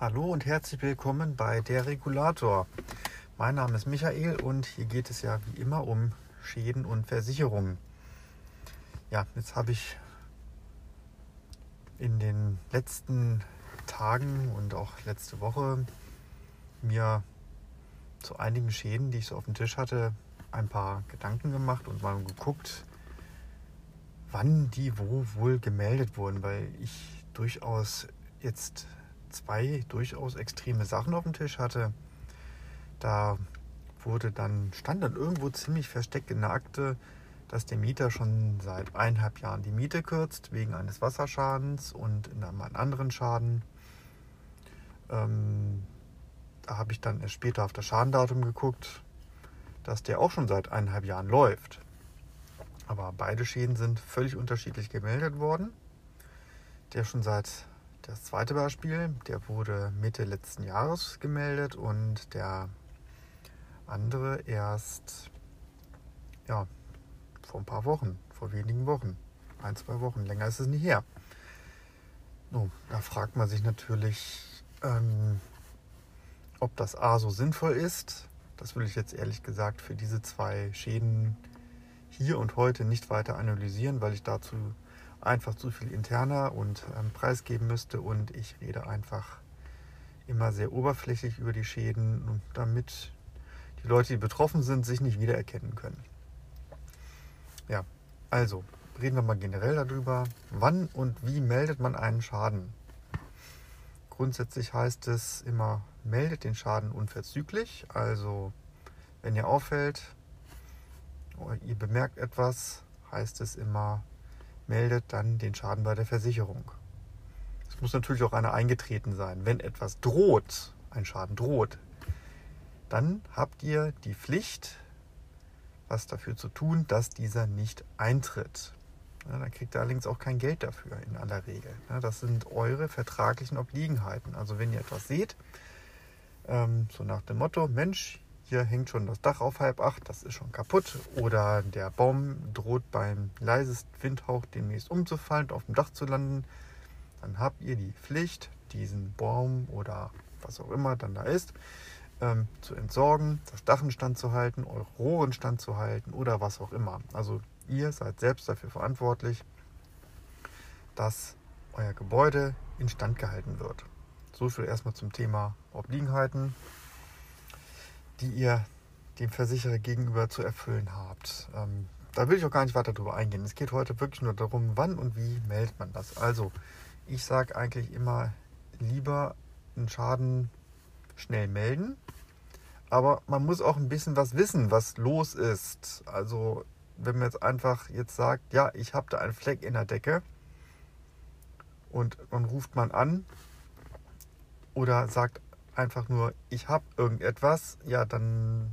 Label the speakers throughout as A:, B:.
A: Hallo und herzlich willkommen bei der Regulator. Mein Name ist Michael und hier geht es ja wie immer um Schäden und Versicherungen. Ja, jetzt habe ich in den letzten Tagen und auch letzte Woche mir zu einigen Schäden, die ich so auf dem Tisch hatte, ein paar Gedanken gemacht und mal geguckt, wann die wo wohl gemeldet wurden, weil ich durchaus jetzt zwei durchaus extreme Sachen auf dem Tisch hatte. Da wurde dann, stand dann irgendwo ziemlich versteckt in der Akte, dass der Mieter schon seit eineinhalb Jahren die Miete kürzt, wegen eines Wasserschadens und in einem anderen Schaden. Ähm, da habe ich dann erst später auf das Schadendatum geguckt, dass der auch schon seit eineinhalb Jahren läuft. Aber beide Schäden sind völlig unterschiedlich gemeldet worden. Der schon seit das zweite Beispiel, der wurde Mitte letzten Jahres gemeldet und der andere erst ja, vor ein paar Wochen, vor wenigen Wochen, ein, zwei Wochen, länger ist es nicht her. No, da fragt man sich natürlich, ähm, ob das A so sinnvoll ist. Das will ich jetzt ehrlich gesagt für diese zwei Schäden hier und heute nicht weiter analysieren, weil ich dazu einfach zu viel interner und ähm, preisgeben müsste und ich rede einfach immer sehr oberflächlich über die Schäden, damit die Leute, die betroffen sind, sich nicht wiedererkennen können. Ja, also reden wir mal generell darüber, wann und wie meldet man einen Schaden. Grundsätzlich heißt es immer, meldet den Schaden unverzüglich. Also wenn ihr auffällt, ihr bemerkt etwas, heißt es immer, meldet dann den Schaden bei der Versicherung. Es muss natürlich auch einer eingetreten sein. Wenn etwas droht, ein Schaden droht, dann habt ihr die Pflicht, was dafür zu tun, dass dieser nicht eintritt. Ja, dann kriegt ihr allerdings auch kein Geld dafür in aller Regel. Ja, das sind eure vertraglichen Obliegenheiten. Also wenn ihr etwas seht, ähm, so nach dem Motto, Mensch, hier hängt schon das Dach auf halb acht, das ist schon kaputt. Oder der Baum droht beim leisesten Windhauch demnächst umzufallen und auf dem Dach zu landen. Dann habt ihr die Pflicht, diesen Baum oder was auch immer dann da ist, ähm, zu entsorgen, das Dach in Stand zu halten, eure Rohre in Stand zu halten oder was auch immer. Also ihr seid selbst dafür verantwortlich, dass euer Gebäude instand gehalten wird. So viel erstmal zum Thema Obliegenheiten die ihr dem Versicherer gegenüber zu erfüllen habt. Ähm, da will ich auch gar nicht weiter drüber eingehen. Es geht heute wirklich nur darum, wann und wie meldet man das. Also, ich sage eigentlich immer lieber einen Schaden schnell melden. Aber man muss auch ein bisschen was wissen, was los ist. Also, wenn man jetzt einfach jetzt sagt, ja, ich habe da einen Fleck in der Decke und dann ruft man an oder sagt einfach nur, ich habe irgendetwas, ja, dann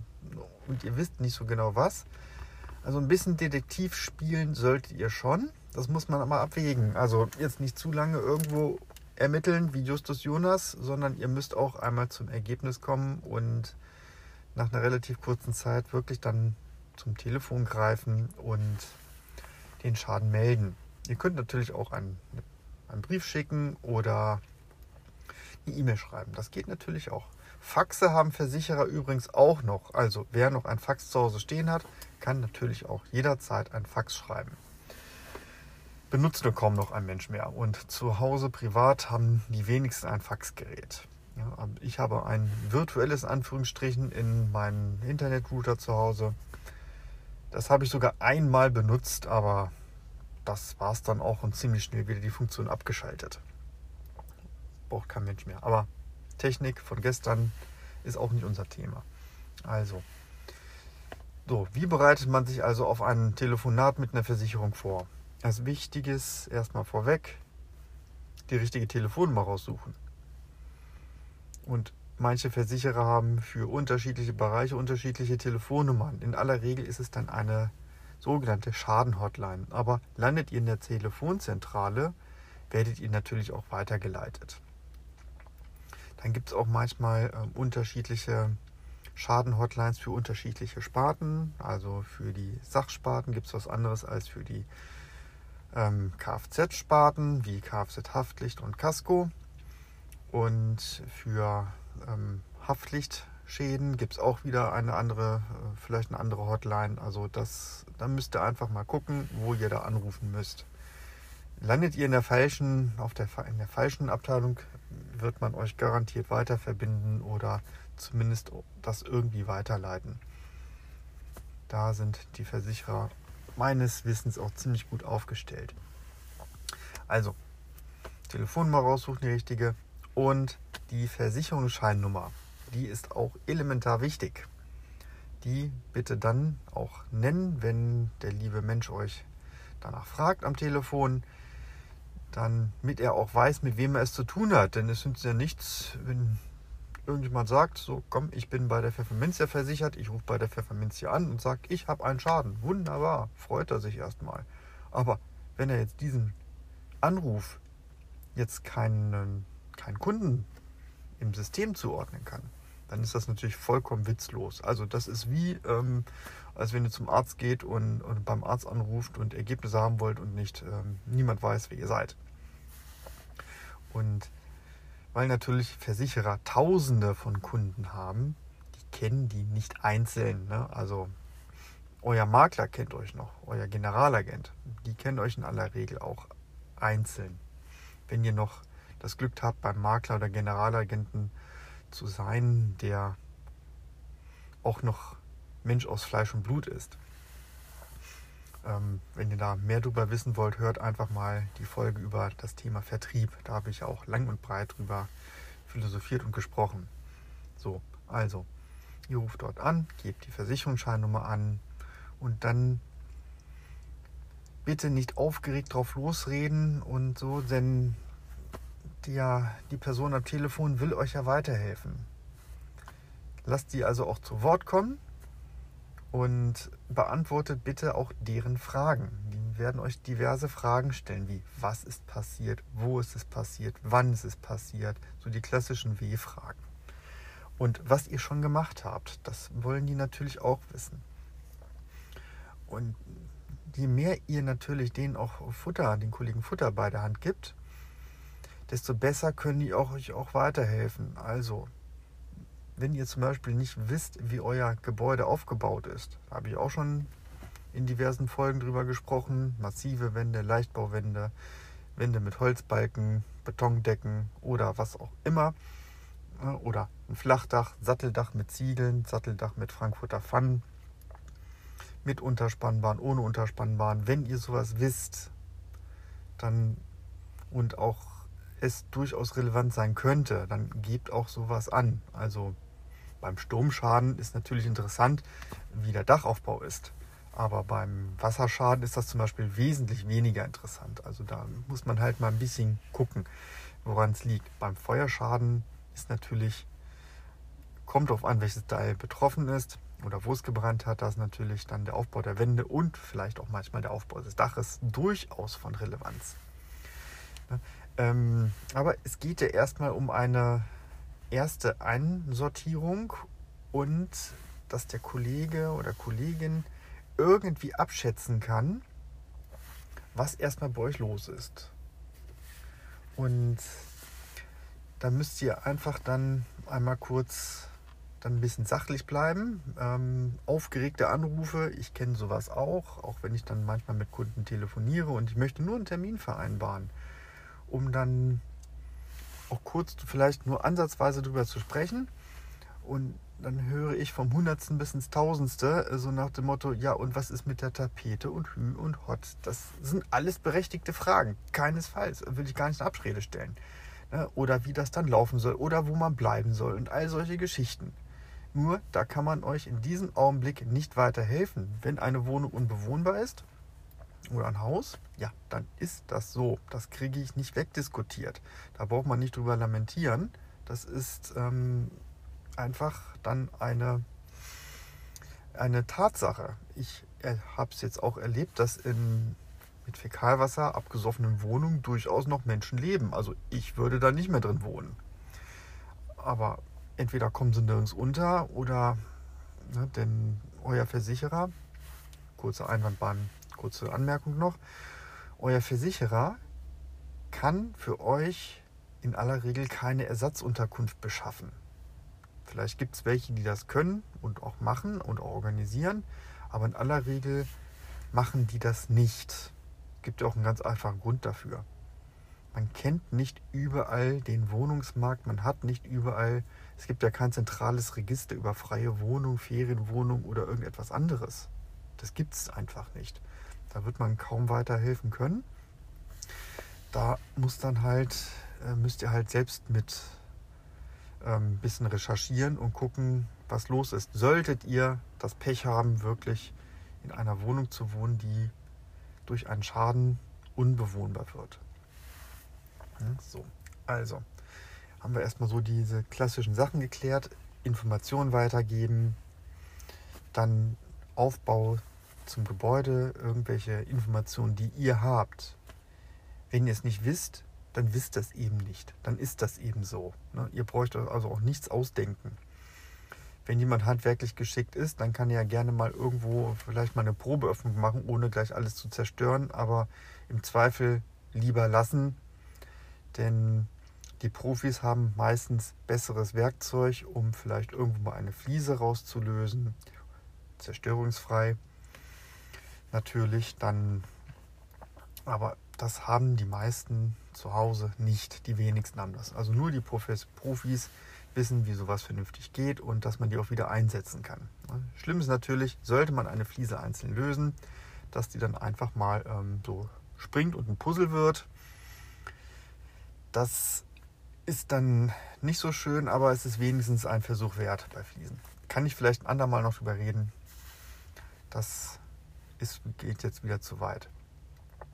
A: und ihr wisst nicht so genau was. Also ein bisschen Detektiv spielen solltet ihr schon. Das muss man aber abwägen. Also jetzt nicht zu lange irgendwo ermitteln wie Justus Jonas, sondern ihr müsst auch einmal zum Ergebnis kommen und nach einer relativ kurzen Zeit wirklich dann zum Telefon greifen und den Schaden melden. Ihr könnt natürlich auch einen, einen Brief schicken oder E-Mail schreiben. Das geht natürlich auch. Faxe haben Versicherer übrigens auch noch. Also wer noch ein Fax zu Hause stehen hat, kann natürlich auch jederzeit ein Fax schreiben. Benutzt nur kaum noch ein Mensch mehr. Und zu Hause privat haben die wenigsten ein Faxgerät. Ja, ich habe ein virtuelles Anführungsstrichen in meinem Internetrouter zu Hause. Das habe ich sogar einmal benutzt, aber das war es dann auch und ziemlich schnell wieder die Funktion abgeschaltet braucht kein Mensch mehr. Aber Technik von gestern ist auch nicht unser Thema. Also, so, wie bereitet man sich also auf ein Telefonat mit einer Versicherung vor? Als wichtiges erstmal vorweg die richtige Telefonnummer raussuchen. Und manche Versicherer haben für unterschiedliche Bereiche unterschiedliche Telefonnummern. In aller Regel ist es dann eine sogenannte Schadenhotline. Aber landet ihr in der Telefonzentrale, werdet ihr natürlich auch weitergeleitet. Dann gibt es auch manchmal ähm, unterschiedliche Schadenhotlines für unterschiedliche Sparten. Also für die Sachsparten gibt es was anderes als für die ähm, Kfz-Sparten wie Kfz-Haftlicht und Casco. Und für ähm, Haftpflichtschäden gibt es auch wieder eine andere, äh, vielleicht eine andere Hotline. Also das, da müsst ihr einfach mal gucken, wo ihr da anrufen müsst. Landet ihr in der falschen, auf der, in der falschen Abteilung, wird man euch garantiert weiter verbinden oder zumindest das irgendwie weiterleiten. Da sind die Versicherer meines Wissens auch ziemlich gut aufgestellt. Also, Telefonnummer raussuchen, die richtige. Und die Versicherungsscheinnummer, die ist auch elementar wichtig. Die bitte dann auch nennen, wenn der liebe Mensch euch danach fragt am Telefon damit er auch weiß, mit wem er es zu tun hat. Denn es nützt ja nichts, wenn irgendjemand sagt, so komm, ich bin bei der Pfefferminzia versichert, ich rufe bei der Pfefferminzia an und sage, ich habe einen Schaden. Wunderbar, freut er sich erstmal. Aber wenn er jetzt diesen Anruf jetzt keinen, keinen Kunden im System zuordnen kann, dann ist das natürlich vollkommen witzlos. Also das ist wie, ähm, als wenn ihr zum Arzt geht und, und, beim Arzt anruft und Ergebnisse haben wollt und nicht ähm, niemand weiß, wer ihr seid. Und weil natürlich Versicherer Tausende von Kunden haben, die kennen die nicht einzeln. Ne? Also euer Makler kennt euch noch, euer Generalagent, die kennen euch in aller Regel auch einzeln. Wenn ihr noch das Glück habt, beim Makler oder Generalagenten zu sein, der auch noch Mensch aus Fleisch und Blut ist. Ähm, wenn ihr da mehr darüber wissen wollt, hört einfach mal die Folge über das Thema Vertrieb. Da habe ich auch lang und breit drüber philosophiert und gesprochen. So, also, ihr ruft dort an, gebt die Versicherungsscheinnummer an und dann bitte nicht aufgeregt drauf losreden und so, denn die, die Person am Telefon will euch ja weiterhelfen. Lasst sie also auch zu Wort kommen und beantwortet bitte auch deren Fragen. Die werden euch diverse Fragen stellen, wie was ist passiert, wo ist es passiert, wann ist es passiert, so die klassischen W-Fragen. Und was ihr schon gemacht habt, das wollen die natürlich auch wissen. Und je mehr ihr natürlich denen auch Futter, den Kollegen Futter bei der Hand gibt, desto besser können die auch, euch auch weiterhelfen. Also wenn ihr zum Beispiel nicht wisst, wie euer Gebäude aufgebaut ist, habe ich auch schon in diversen Folgen drüber gesprochen. Massive Wände, Leichtbauwände, Wände mit Holzbalken, Betondecken oder was auch immer. Oder ein Flachdach, Satteldach mit Ziegeln, Satteldach mit Frankfurter Pfannen, mit Unterspannbahn, ohne Unterspannbahn. Wenn ihr sowas wisst, dann und auch es durchaus relevant sein könnte, dann gebt auch sowas an. Also beim Sturmschaden ist natürlich interessant, wie der Dachaufbau ist. Aber beim Wasserschaden ist das zum Beispiel wesentlich weniger interessant. Also da muss man halt mal ein bisschen gucken, woran es liegt. Beim Feuerschaden ist natürlich, kommt darauf an, welches Teil betroffen ist oder wo es gebrannt hat, da ist natürlich dann der Aufbau der Wände und vielleicht auch manchmal der Aufbau des Daches durchaus von Relevanz. Ähm, aber es geht ja erstmal um eine erste Einsortierung und dass der Kollege oder Kollegin irgendwie abschätzen kann, was erstmal bei euch los ist. Und da müsst ihr einfach dann einmal kurz dann ein bisschen sachlich bleiben. Ähm, aufgeregte Anrufe, ich kenne sowas auch, auch wenn ich dann manchmal mit Kunden telefoniere und ich möchte nur einen Termin vereinbaren, um dann auch kurz vielleicht nur ansatzweise darüber zu sprechen. Und dann höre ich vom Hundertsten bis ins Tausendste so nach dem Motto, ja und was ist mit der Tapete und Hü und Hot? Das sind alles berechtigte Fragen. Keinesfalls, will ich gar nicht in Abrede stellen. Ne? Oder wie das dann laufen soll oder wo man bleiben soll und all solche Geschichten. Nur, da kann man euch in diesem Augenblick nicht weiterhelfen. Wenn eine Wohnung unbewohnbar ist, oder ein Haus, ja, dann ist das so. Das kriege ich nicht wegdiskutiert. Da braucht man nicht drüber lamentieren. Das ist ähm, einfach dann eine, eine Tatsache. Ich habe es jetzt auch erlebt, dass in mit Fäkalwasser abgesoffenen Wohnungen durchaus noch Menschen leben. Also ich würde da nicht mehr drin wohnen. Aber entweder kommen sie nirgends unter oder ne, denn euer Versicherer, kurze Einwandbahn kurze Anmerkung noch. Euer Versicherer kann für euch in aller Regel keine Ersatzunterkunft beschaffen. Vielleicht gibt es welche, die das können und auch machen und auch organisieren, aber in aller Regel machen die das nicht. Es gibt ja auch einen ganz einfachen Grund dafür. Man kennt nicht überall den Wohnungsmarkt, man hat nicht überall, es gibt ja kein zentrales Register über freie Wohnung, Ferienwohnung oder irgendetwas anderes. Das gibt es einfach nicht. Da wird man kaum weiterhelfen können. Da muss dann halt, äh, müsst ihr halt selbst mit ein ähm, bisschen recherchieren und gucken, was los ist. Solltet ihr das Pech haben, wirklich in einer Wohnung zu wohnen, die durch einen Schaden unbewohnbar wird. So, also haben wir erstmal so diese klassischen Sachen geklärt. Informationen weitergeben, dann Aufbau zum Gebäude, irgendwelche Informationen, die ihr habt. Wenn ihr es nicht wisst, dann wisst das eben nicht. Dann ist das eben so. Ne? Ihr bräucht also auch nichts ausdenken. Wenn jemand handwerklich geschickt ist, dann kann er ja gerne mal irgendwo vielleicht mal eine Probeöffnung machen, ohne gleich alles zu zerstören. Aber im Zweifel lieber lassen, denn die Profis haben meistens besseres Werkzeug, um vielleicht irgendwo mal eine Fliese rauszulösen, zerstörungsfrei. Natürlich dann, aber das haben die meisten zu Hause nicht. Die wenigsten haben das. Also nur die Profis, wissen, wie sowas vernünftig geht und dass man die auch wieder einsetzen kann. Schlimm ist natürlich, sollte man eine Fliese einzeln lösen, dass die dann einfach mal ähm, so springt und ein Puzzle wird. Das ist dann nicht so schön, aber es ist wenigstens ein Versuch wert bei Fliesen. Kann ich vielleicht ein andermal noch drüber reden. Das ist, geht jetzt wieder zu weit.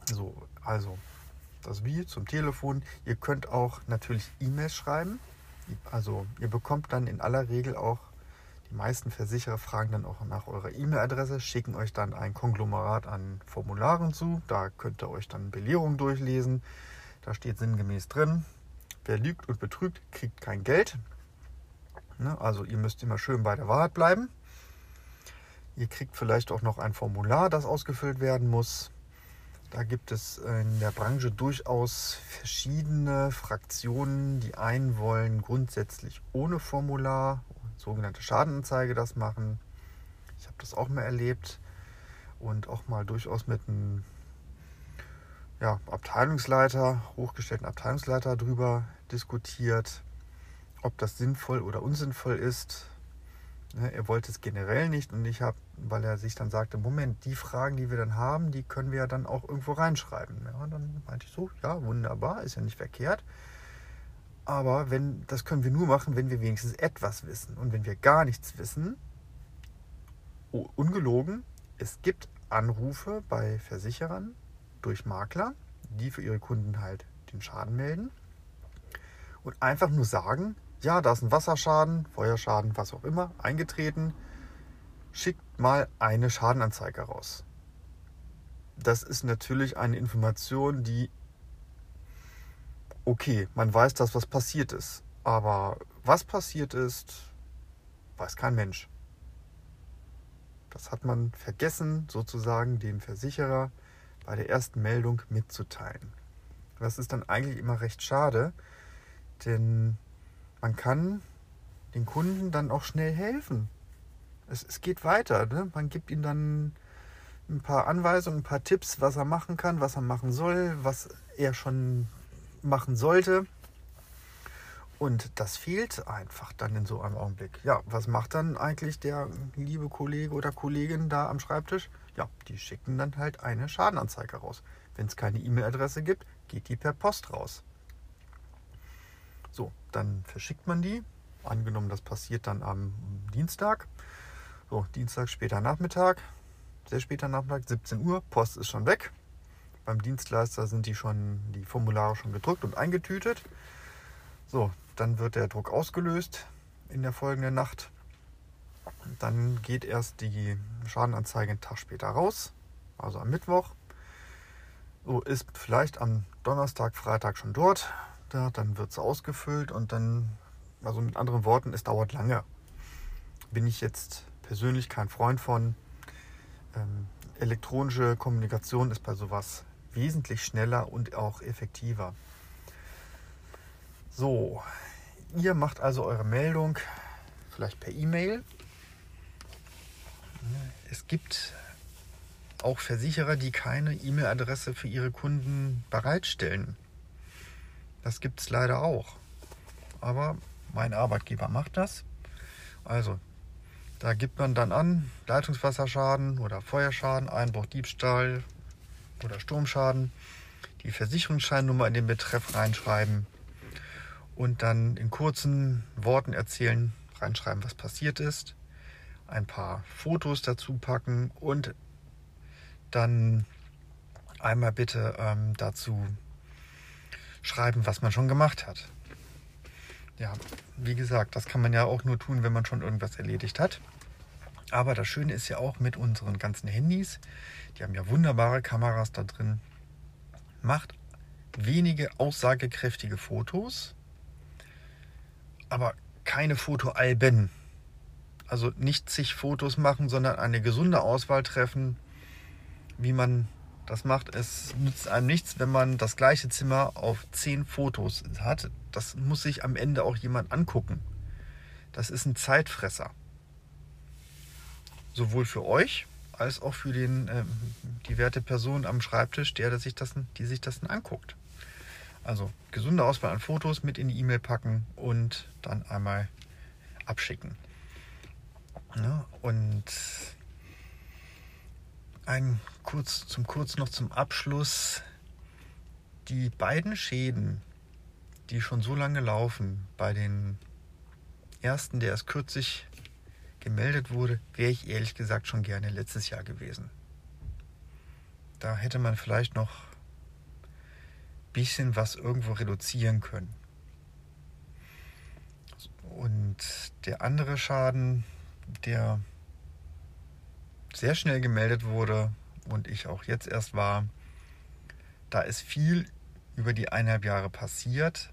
A: So, also das Wie zum Telefon. Ihr könnt auch natürlich E-Mails schreiben. Also ihr bekommt dann in aller Regel auch, die meisten Versicherer fragen dann auch nach eurer E-Mail-Adresse, schicken euch dann ein Konglomerat an Formularen zu. Da könnt ihr euch dann Belehrung durchlesen. Da steht sinngemäß drin, wer lügt und betrügt, kriegt kein Geld. Ne, also ihr müsst immer schön bei der Wahrheit bleiben. Ihr kriegt vielleicht auch noch ein Formular, das ausgefüllt werden muss. Da gibt es in der Branche durchaus verschiedene Fraktionen. Die einen wollen grundsätzlich ohne Formular, sogenannte Schadenanzeige, das machen. Ich habe das auch mal erlebt und auch mal durchaus mit einem ja, Abteilungsleiter, hochgestellten Abteilungsleiter darüber diskutiert, ob das sinnvoll oder unsinnvoll ist. Ne, er wollte es generell nicht und ich habe, weil er sich dann sagte, Moment, die Fragen, die wir dann haben, die können wir ja dann auch irgendwo reinschreiben. Ja, dann meinte ich so, ja, wunderbar, ist ja nicht verkehrt. Aber wenn, das können wir nur machen, wenn wir wenigstens etwas wissen. Und wenn wir gar nichts wissen, ungelogen, es gibt Anrufe bei Versicherern durch Makler, die für ihre Kunden halt den Schaden melden und einfach nur sagen, ja, da ist ein Wasserschaden, Feuerschaden, was auch immer, eingetreten. Schickt mal eine Schadenanzeige raus. Das ist natürlich eine Information, die, okay, man weiß, dass was passiert ist. Aber was passiert ist, weiß kein Mensch. Das hat man vergessen, sozusagen dem Versicherer bei der ersten Meldung mitzuteilen. Das ist dann eigentlich immer recht schade, denn man kann den Kunden dann auch schnell helfen. Es, es geht weiter. Ne? Man gibt ihm dann ein paar Anweisungen, ein paar Tipps, was er machen kann, was er machen soll, was er schon machen sollte. Und das fehlt einfach dann in so einem Augenblick. Ja, was macht dann eigentlich der liebe Kollege oder Kollegin da am Schreibtisch? Ja, die schicken dann halt eine Schadenanzeige raus. Wenn es keine E-Mail-Adresse gibt, geht die per Post raus. So, dann verschickt man die. Angenommen, das passiert dann am Dienstag. So, Dienstag später Nachmittag, sehr später Nachmittag, 17 Uhr, Post ist schon weg. Beim Dienstleister sind die schon die Formulare schon gedrückt und eingetütet. So, dann wird der Druck ausgelöst in der folgenden Nacht. Dann geht erst die Schadenanzeige einen Tag später raus, also am Mittwoch. So ist vielleicht am Donnerstag, Freitag schon dort da, dann wird es ausgefüllt und dann, also mit anderen Worten, es dauert lange. Bin ich jetzt persönlich kein Freund von. Ähm, elektronische Kommunikation ist bei sowas wesentlich schneller und auch effektiver. So, ihr macht also eure Meldung vielleicht per E-Mail. Es gibt auch Versicherer, die keine E-Mail-Adresse für ihre Kunden bereitstellen. Das gibt es leider auch. Aber mein Arbeitgeber macht das. Also, da gibt man dann an, Leitungswasserschaden oder Feuerschaden, Einbruch, Diebstahl oder Sturmschaden, die Versicherungsscheinnummer in den Betreff reinschreiben und dann in kurzen Worten erzählen, reinschreiben, was passiert ist, ein paar Fotos dazu packen und dann einmal bitte ähm, dazu schreiben, was man schon gemacht hat. Ja, wie gesagt, das kann man ja auch nur tun, wenn man schon irgendwas erledigt hat. Aber das Schöne ist ja auch mit unseren ganzen Handys, die haben ja wunderbare Kameras da drin, macht wenige aussagekräftige Fotos, aber keine Fotoalben. Also nicht zig Fotos machen, sondern eine gesunde Auswahl treffen, wie man das macht. Es nützt einem nichts, wenn man das gleiche Zimmer auf zehn Fotos hat. Das muss sich am Ende auch jemand angucken. Das ist ein Zeitfresser. Sowohl für euch als auch für den, äh, die werte Person am Schreibtisch, der, der sich das, die sich das anguckt. Also gesunde Auswahl an Fotos mit in die E-Mail packen und dann einmal abschicken. Ja, und ein kurz zum kurz noch zum Abschluss die beiden Schäden, die schon so lange laufen, bei den ersten, der erst kürzlich gemeldet wurde, wäre ich ehrlich gesagt schon gerne letztes Jahr gewesen. Da hätte man vielleicht noch ein bisschen was irgendwo reduzieren können. Und der andere Schaden, der sehr schnell gemeldet wurde und ich auch jetzt erst war, da ist viel über die eineinhalb Jahre passiert.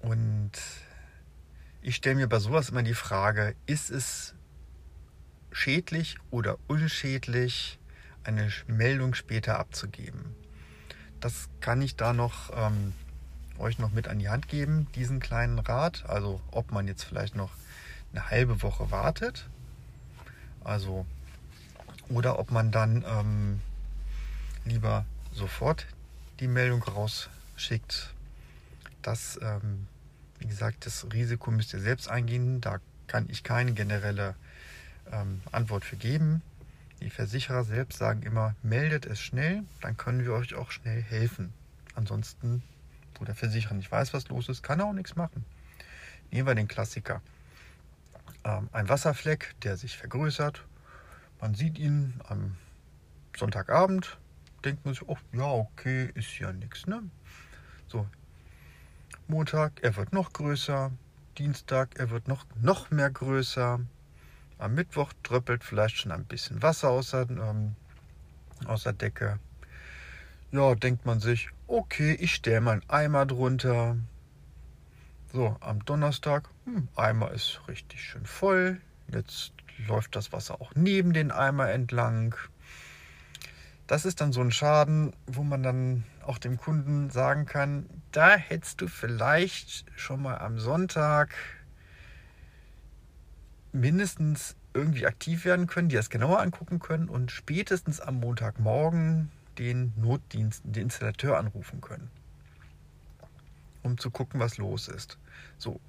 A: Und ich stelle mir bei sowas immer die Frage, ist es schädlich oder unschädlich, eine Meldung später abzugeben? Das kann ich da noch ähm, euch noch mit an die Hand geben, diesen kleinen Rat. Also ob man jetzt vielleicht noch eine halbe Woche wartet also, oder ob man dann ähm, lieber sofort die Meldung rausschickt. Das, ähm, wie gesagt, das Risiko müsst ihr selbst eingehen. Da kann ich keine generelle ähm, Antwort für geben. Die Versicherer selbst sagen immer, meldet es schnell, dann können wir euch auch schnell helfen. Ansonsten, wo der Versicherer nicht weiß, was los ist, kann er auch nichts machen. Nehmen wir den Klassiker ein Wasserfleck, der sich vergrößert. Man sieht ihn am Sonntagabend, denkt man sich, oh ja, okay, ist ja nichts. Ne? So, Montag, er wird noch größer. Dienstag, er wird noch, noch mehr größer. Am Mittwoch tröppelt vielleicht schon ein bisschen Wasser aus der, ähm, aus der Decke. Ja, denkt man sich, okay, ich stelle meinen Eimer drunter. So, am Donnerstag, hm, Eimer ist richtig schön voll. Jetzt läuft das Wasser auch neben den Eimer entlang. Das ist dann so ein Schaden, wo man dann auch dem Kunden sagen kann, da hättest du vielleicht schon mal am Sonntag mindestens irgendwie aktiv werden können, die das genauer angucken können und spätestens am Montagmorgen den Notdienst, den Installateur anrufen können um zu gucken, was los ist. So,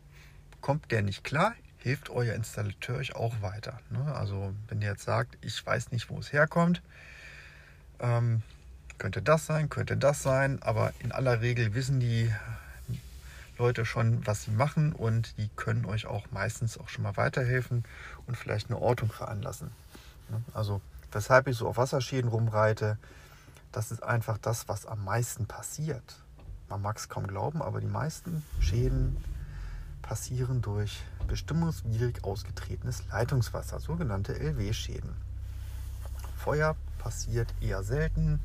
A: kommt der nicht klar, hilft euer Installateur euch auch weiter. Ne? Also wenn ihr jetzt sagt, ich weiß nicht, wo es herkommt, ähm, könnte das sein, könnte das sein, aber in aller Regel wissen die Leute schon, was sie machen und die können euch auch meistens auch schon mal weiterhelfen und vielleicht eine Ortung veranlassen. Ne? Also weshalb ich so auf Wasserschäden rumreite, das ist einfach das, was am meisten passiert. Man mag es kaum glauben, aber die meisten Schäden passieren durch bestimmungswidrig ausgetretenes Leitungswasser, sogenannte LW-Schäden. Feuer passiert eher selten.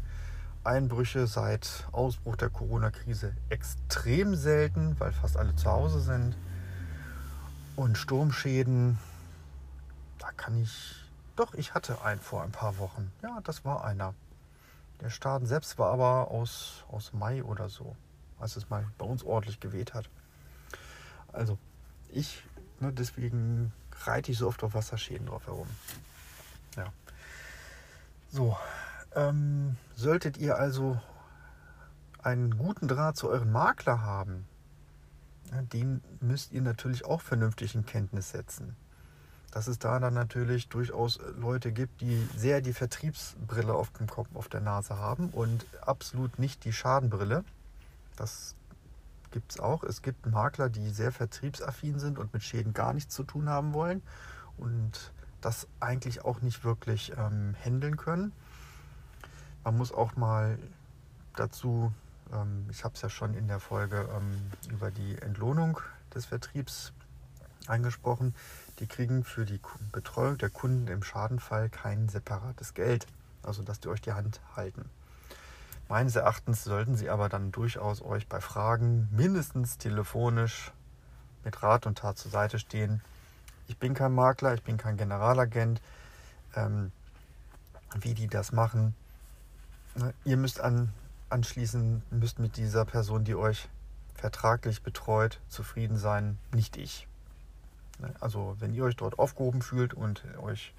A: Einbrüche seit Ausbruch der Corona-Krise extrem selten, weil fast alle zu Hause sind. Und Sturmschäden, da kann ich. Doch, ich hatte einen vor ein paar Wochen. Ja, das war einer. Der Schaden selbst war aber aus, aus Mai oder so. als es mal bei uns ordentlich geweht hat. Also ich, ne, deswegen reite ich so oft auf Wasserschäden drauf herum. Ja. So, ähm, solltet ihr also einen guten Draht zu euren Makler haben, den müsst ihr natürlich auch vernünftig in Kenntnis setzen. Dass es da dann natürlich durchaus Leute gibt, die sehr die Vertriebsbrille auf dem Kopf, auf der Nase haben und absolut nicht die Schadenbrille. Das gibt es auch. Es gibt Makler, die sehr vertriebsaffin sind und mit Schäden gar nichts zu tun haben wollen und das eigentlich auch nicht wirklich ähm, handeln können. Man muss auch mal dazu ähm, ich habe es ja schon in der Folge ähm, über die Entlohnung des Vertriebs angesprochen. Die kriegen für die Betreuung der Kunden im Schadenfall kein separates Geld, also dass die euch die Hand halten. Meines Erachtens sollten sie aber dann durchaus euch bei Fragen mindestens telefonisch mit Rat und Tat zur Seite stehen. Ich bin kein Makler, ich bin kein Generalagent. Ähm, wie die das machen, ne, ihr müsst an anschließend müsst mit dieser Person, die euch vertraglich betreut, zufrieden sein, nicht ich. Ne, also wenn ihr euch dort aufgehoben fühlt und euch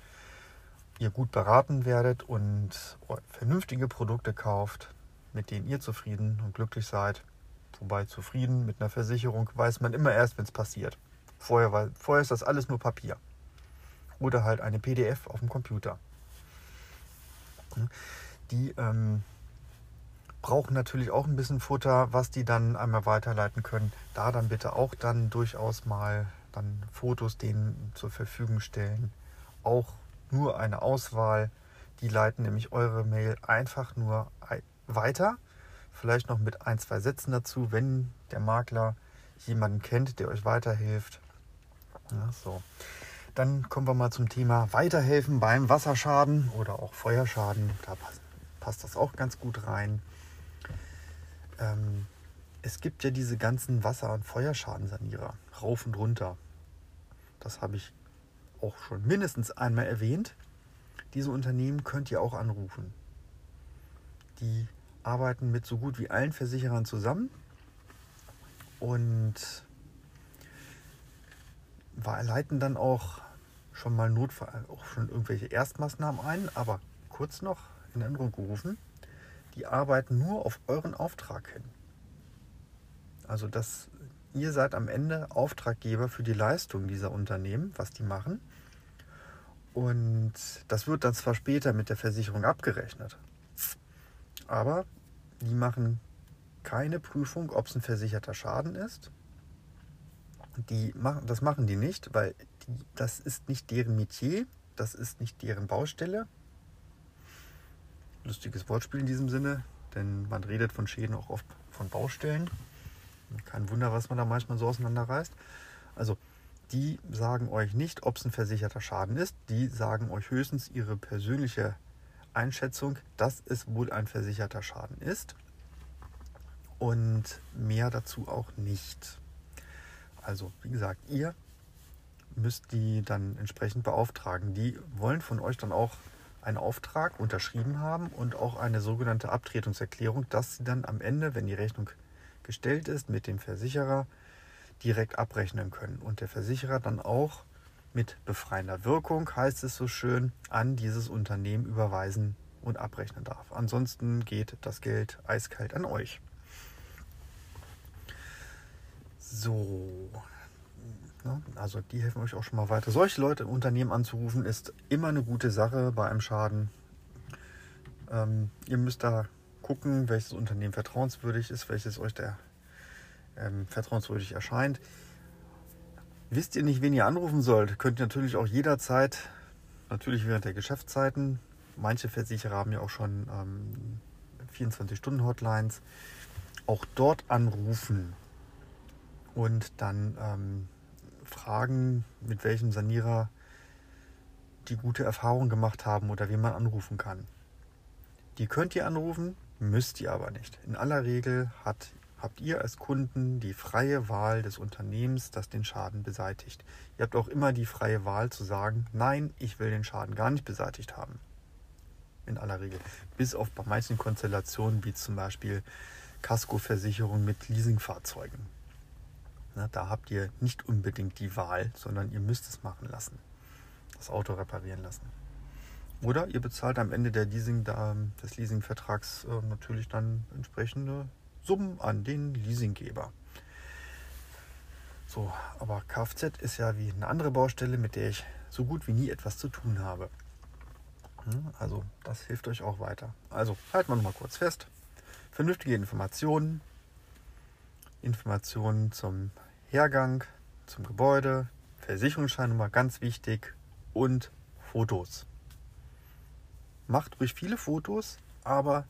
A: ihr gut beraten werdet und vernünftige Produkte kauft, mit denen ihr zufrieden und glücklich seid, wobei zufrieden mit einer Versicherung weiß man immer erst, wenn es passiert. Vorher, war, vorher ist das alles nur Papier. Oder halt eine PDF auf dem Computer. Hm, die ähm, brauchen natürlich auch ein bisschen Futter, was die dann einmal weiterleiten können. Da dann bitte auch dann durchaus mal dann Fotos denen zur Verfügung stellen. Auch nur eine Auswahl. Die leiten nämlich eure Mail einfach nur weiter. Vielleicht noch mit ein, zwei Sätzen dazu, wenn der Makler jemanden kennt, der euch weiterhilft. Ja, so. Dann kommen wir mal zum Thema Weiterhelfen beim Wasserschaden oder auch Feuerschaden. Da passt das auch ganz gut rein ähm, es gibt ja diese ganzen Wasser- und Feuerschadensanierer, rauf und runter. Das habe ich auch schon mindestens einmal erwähnt. Diese Unternehmen könnt ihr auch anrufen. Die arbeiten mit so gut wie allen Versicherern zusammen und leiten dann auch schon mal Notfall, auch schon irgendwelche Erstmaßnahmen ein, aber kurz noch in Erinnerung gerufen, die arbeiten nur auf euren Auftrag hin. Also dass ihr seid am Ende Auftraggeber für die Leistung dieser Unternehmen, was die machen. Und das wird dann zwar später mit der Versicherung abgerechnet, aber die machen keine Prüfung, ob es ein versicherter Schaden ist. Die machen, das machen die nicht, weil die, das ist nicht deren Metier, das ist nicht deren Baustelle, lustiges Wortspiel in diesem Sinne, denn man redet von Schäden auch oft von Baustellen. Kein Wunder, was man da manchmal so auseinanderreißt. Also, die sagen euch nicht, ob es ein versicherter Schaden ist. Die sagen euch höchstens ihre persönliche Einschätzung, dass es wohl ein versicherter Schaden ist. Und mehr dazu auch nicht. Also, wie gesagt, ihr müsst die dann entsprechend beauftragen. Die wollen von euch dann auch einen Auftrag unterschrieben haben und auch eine sogenannte Abtretungserklärung, dass sie dann am Ende, wenn die Rechnung gestellt ist, mit dem Versicherer direkt abrechnen können und der Versicherer dann auch mit befreiender Wirkung, heißt es so schön, an dieses Unternehmen überweisen und abrechnen darf. Ansonsten geht das Geld eiskalt an euch. So? Also die helfen euch auch schon mal weiter. Solche Leute im Unternehmen anzurufen ist immer eine gute Sache bei einem Schaden. Ähm, ihr müsst da gucken, welches Unternehmen vertrauenswürdig ist, welches euch der ähm, vertrauenswürdig erscheint. Wisst ihr nicht, wen ihr anrufen sollt, könnt ihr natürlich auch jederzeit, natürlich während der Geschäftszeiten, manche Versicherer haben ja auch schon ähm, 24-Stunden-Hotlines, auch dort anrufen und dann ähm, fragen, mit welchem Sanierer die gute Erfahrung gemacht haben oder wen man anrufen kann. Die könnt ihr anrufen, müsst ihr aber nicht. In aller Regel hat, habt ihr als Kunden die freie Wahl des Unternehmens, das den Schaden beseitigt. Ihr habt auch immer die freie Wahl zu sagen, nein, ich will den Schaden gar nicht beseitigt haben. In aller Regel. Bis auf bei manchen Konstellationen, wie zum Beispiel Kaskoversicherung mit Leasingfahrzeugen. Na, da habt ihr nicht unbedingt die Wahl, sondern ihr müsst es machen lassen. Das Auto reparieren lassen. Oder ihr bezahlt am Ende der Leasing, des Leasingvertrags äh, natürlich dann entsprechende Summen an den Leasinggeber. So, aber Kfz ist ja wie eine andere Baustelle, mit der ich so gut wie nie etwas zu tun habe. Hm, also das hilft euch auch weiter. Also halten wir noch mal kurz fest. Vernünftige Informationen, Informationen zum Hergang, zum Gebäude, Versicherungsscheinnummer ganz wichtig und Fotos. Macht ruhig viele Fotos, aber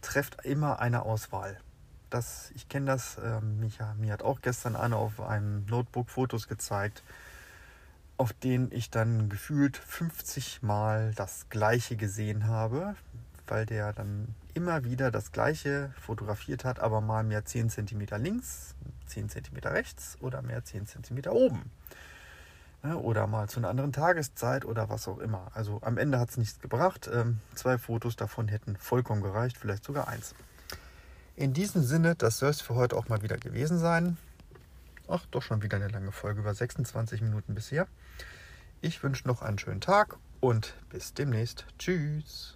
A: trefft immer eine Auswahl. Das, ich kenne das, äh, mich, mir hat auch gestern einer auf einem Notebook Fotos gezeigt, auf denen ich dann gefühlt 50 Mal das gleiche gesehen habe, weil der dann immer wieder das gleiche fotografiert hat, aber mal mehr 10 cm links, 10 cm rechts oder mehr 10 cm oben. Oder mal zu einer anderen Tageszeit oder was auch immer. Also am Ende hat es nichts gebracht. Ähm, zwei Fotos davon hätten vollkommen gereicht, vielleicht sogar eins. In diesem Sinne, das soll es für heute auch mal wieder gewesen sein. Ach, doch schon wieder eine lange Folge, über 26 Minuten bisher. Ich wünsche noch einen schönen Tag und bis demnächst. Tschüss.